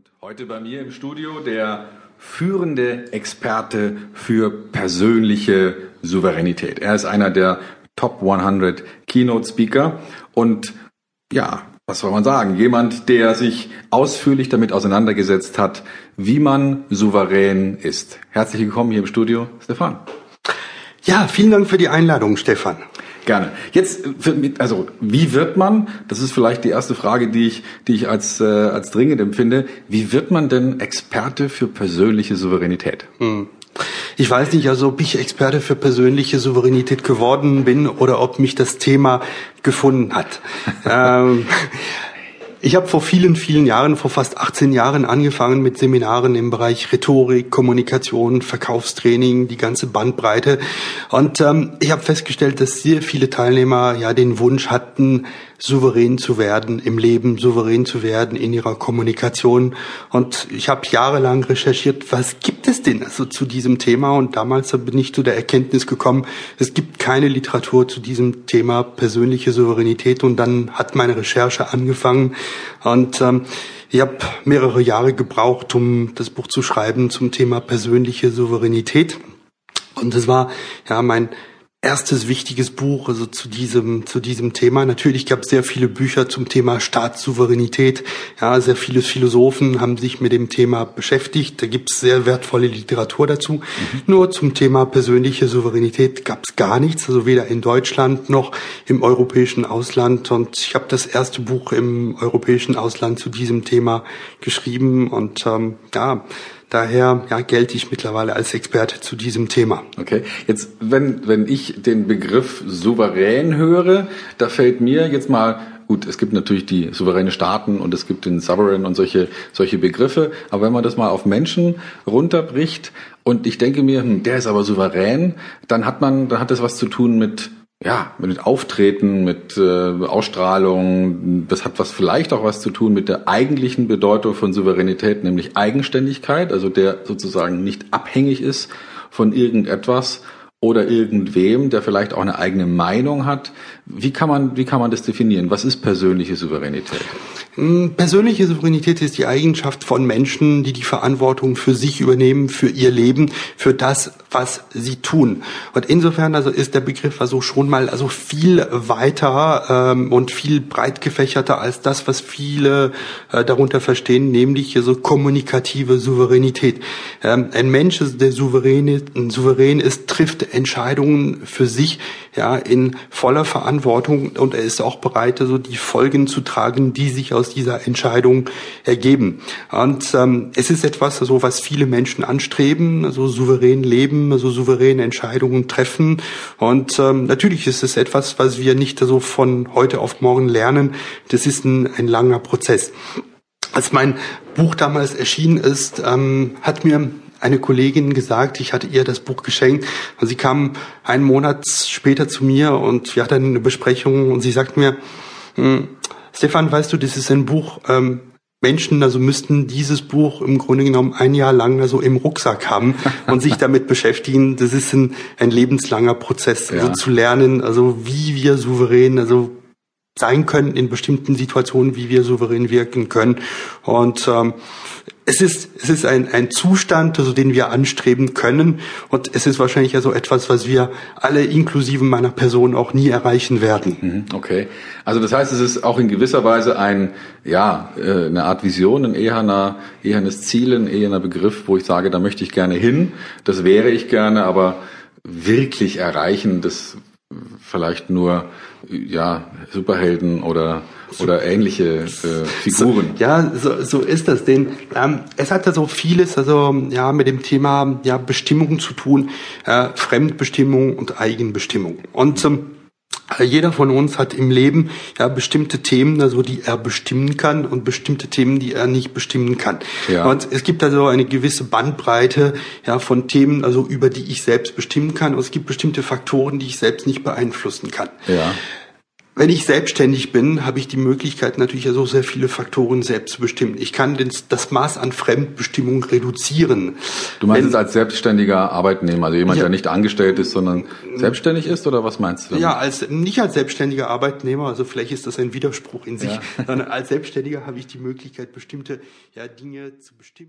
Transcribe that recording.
Und heute bei mir im Studio der führende Experte für persönliche Souveränität. Er ist einer der Top 100 Keynote Speaker und ja, was soll man sagen? Jemand, der sich ausführlich damit auseinandergesetzt hat, wie man souverän ist. Herzlich willkommen hier im Studio, Stefan. Ja, vielen Dank für die Einladung, Stefan. Gerne. Jetzt, also wie wird man? Das ist vielleicht die erste Frage, die ich, die ich als äh, als dringend empfinde. Wie wird man denn Experte für persönliche Souveränität? Hm. Ich weiß nicht, also ob ich Experte für persönliche Souveränität geworden bin oder ob mich das Thema gefunden hat. ähm, ich habe vor vielen, vielen Jahren, vor fast 18 Jahren angefangen mit Seminaren im Bereich Rhetorik, Kommunikation, Verkaufstraining, die ganze Bandbreite. Und ähm, ich habe festgestellt, dass sehr viele Teilnehmer ja den Wunsch hatten, souverän zu werden im Leben, souverän zu werden in ihrer Kommunikation. Und ich habe jahrelang recherchiert, was gibt es denn also zu diesem Thema? Und damals bin ich zu der Erkenntnis gekommen, es gibt keine Literatur zu diesem Thema persönliche Souveränität. Und dann hat meine Recherche angefangen. Und ähm, ich habe mehrere Jahre gebraucht, um das Buch zu schreiben zum Thema persönliche Souveränität. Und es war ja mein erstes wichtiges Buch also zu diesem zu diesem Thema. Natürlich gab es sehr viele Bücher zum Thema Staatssouveränität. Ja, sehr viele Philosophen haben sich mit dem Thema beschäftigt. Da gibt es sehr wertvolle Literatur dazu. Mhm. Nur zum Thema persönliche Souveränität gab es gar nichts, also weder in Deutschland noch im europäischen Ausland. Und ich habe das erste Buch im europäischen Ausland zu diesem Thema geschrieben und ähm, ja Daher ja, gelte ich mittlerweile als Experte zu diesem Thema. Okay, jetzt wenn, wenn ich den Begriff souverän höre, da fällt mir jetzt mal Gut, es gibt natürlich die souveräne Staaten und es gibt den Sovereign und solche, solche Begriffe. Aber wenn man das mal auf Menschen runterbricht und ich denke mir, hm, der ist aber souverän, dann hat man, dann hat das was zu tun mit ja, mit Auftreten, mit äh, Ausstrahlung. Das hat was vielleicht auch was zu tun mit der eigentlichen Bedeutung von Souveränität, nämlich Eigenständigkeit, also der sozusagen nicht abhängig ist von irgendetwas oder irgendwem, der vielleicht auch eine eigene Meinung hat. Wie kann man, wie kann man das definieren? Was ist persönliche Souveränität? Hm, persönliche Souveränität ist die Eigenschaft von Menschen, die die Verantwortung für sich übernehmen, für ihr Leben, für das, was sie tun. Und insofern also ist der Begriff also schon mal also viel weiter ähm, und viel breit gefächerter als das, was viele äh, darunter verstehen, nämlich so kommunikative Souveränität. Ähm, ein Mensch, der souverän, souverän ist, trifft Entscheidungen für sich ja in voller Verantwortung und er ist auch bereit, also die Folgen zu tragen, die sich aus dieser Entscheidung ergeben. Und ähm, es ist etwas, also, was viele Menschen anstreben, also souverän leben, also souveräne Entscheidungen treffen. Und ähm, natürlich ist es etwas, was wir nicht so von heute auf morgen lernen. Das ist ein, ein langer Prozess. Als mein Buch damals erschienen ist, ähm, hat mir eine Kollegin gesagt, ich hatte ihr das Buch geschenkt und sie kam einen Monat später zu mir und wir hatten eine Besprechung und sie sagt mir, hm, Stefan, weißt du, das ist ein Buch, ähm, Menschen, also müssten dieses Buch im Grunde genommen ein Jahr lang also im Rucksack haben und sich damit beschäftigen. Das ist ein, ein lebenslanger Prozess, also ja. zu lernen, also wie wir souverän, also sein können in bestimmten Situationen, wie wir souverän wirken können. Und ähm, es ist, es ist ein, ein Zustand, also den wir anstreben können. Und es ist wahrscheinlich also etwas, was wir alle inklusive meiner Person auch nie erreichen werden. Mhm, okay. Also das heißt, es ist auch in gewisser Weise ein, ja, äh, eine Art Vision, ein eherner, ehernes Ziel, ein eherner Begriff, wo ich sage, da möchte ich gerne hin. Das wäre ich gerne, aber wirklich erreichen, das vielleicht nur ja Superhelden oder oder ähnliche äh, Figuren. So, ja, so, so ist das. Denn ähm, es hat ja so vieles also ja mit dem Thema ja Bestimmung zu tun, äh, Fremdbestimmung und Eigenbestimmung. Und ähm, jeder von uns hat im Leben ja bestimmte Themen, also die er bestimmen kann und bestimmte Themen, die er nicht bestimmen kann. Ja. Und es gibt also eine gewisse Bandbreite ja von Themen, also über die ich selbst bestimmen kann. Und es gibt bestimmte Faktoren, die ich selbst nicht beeinflussen kann. Ja. Wenn ich selbstständig bin, habe ich die Möglichkeit natürlich so sehr viele Faktoren selbst zu bestimmen. Ich kann das Maß an Fremdbestimmung reduzieren. Du meinst wenn, es als selbstständiger Arbeitnehmer, also jemand, ja, der nicht angestellt ist, sondern selbstständig ist, oder was meinst du? Damit? Ja, als nicht als selbstständiger Arbeitnehmer, also vielleicht ist das ein Widerspruch in sich, ja. sondern als Selbstständiger habe ich die Möglichkeit, bestimmte ja, Dinge zu bestimmen.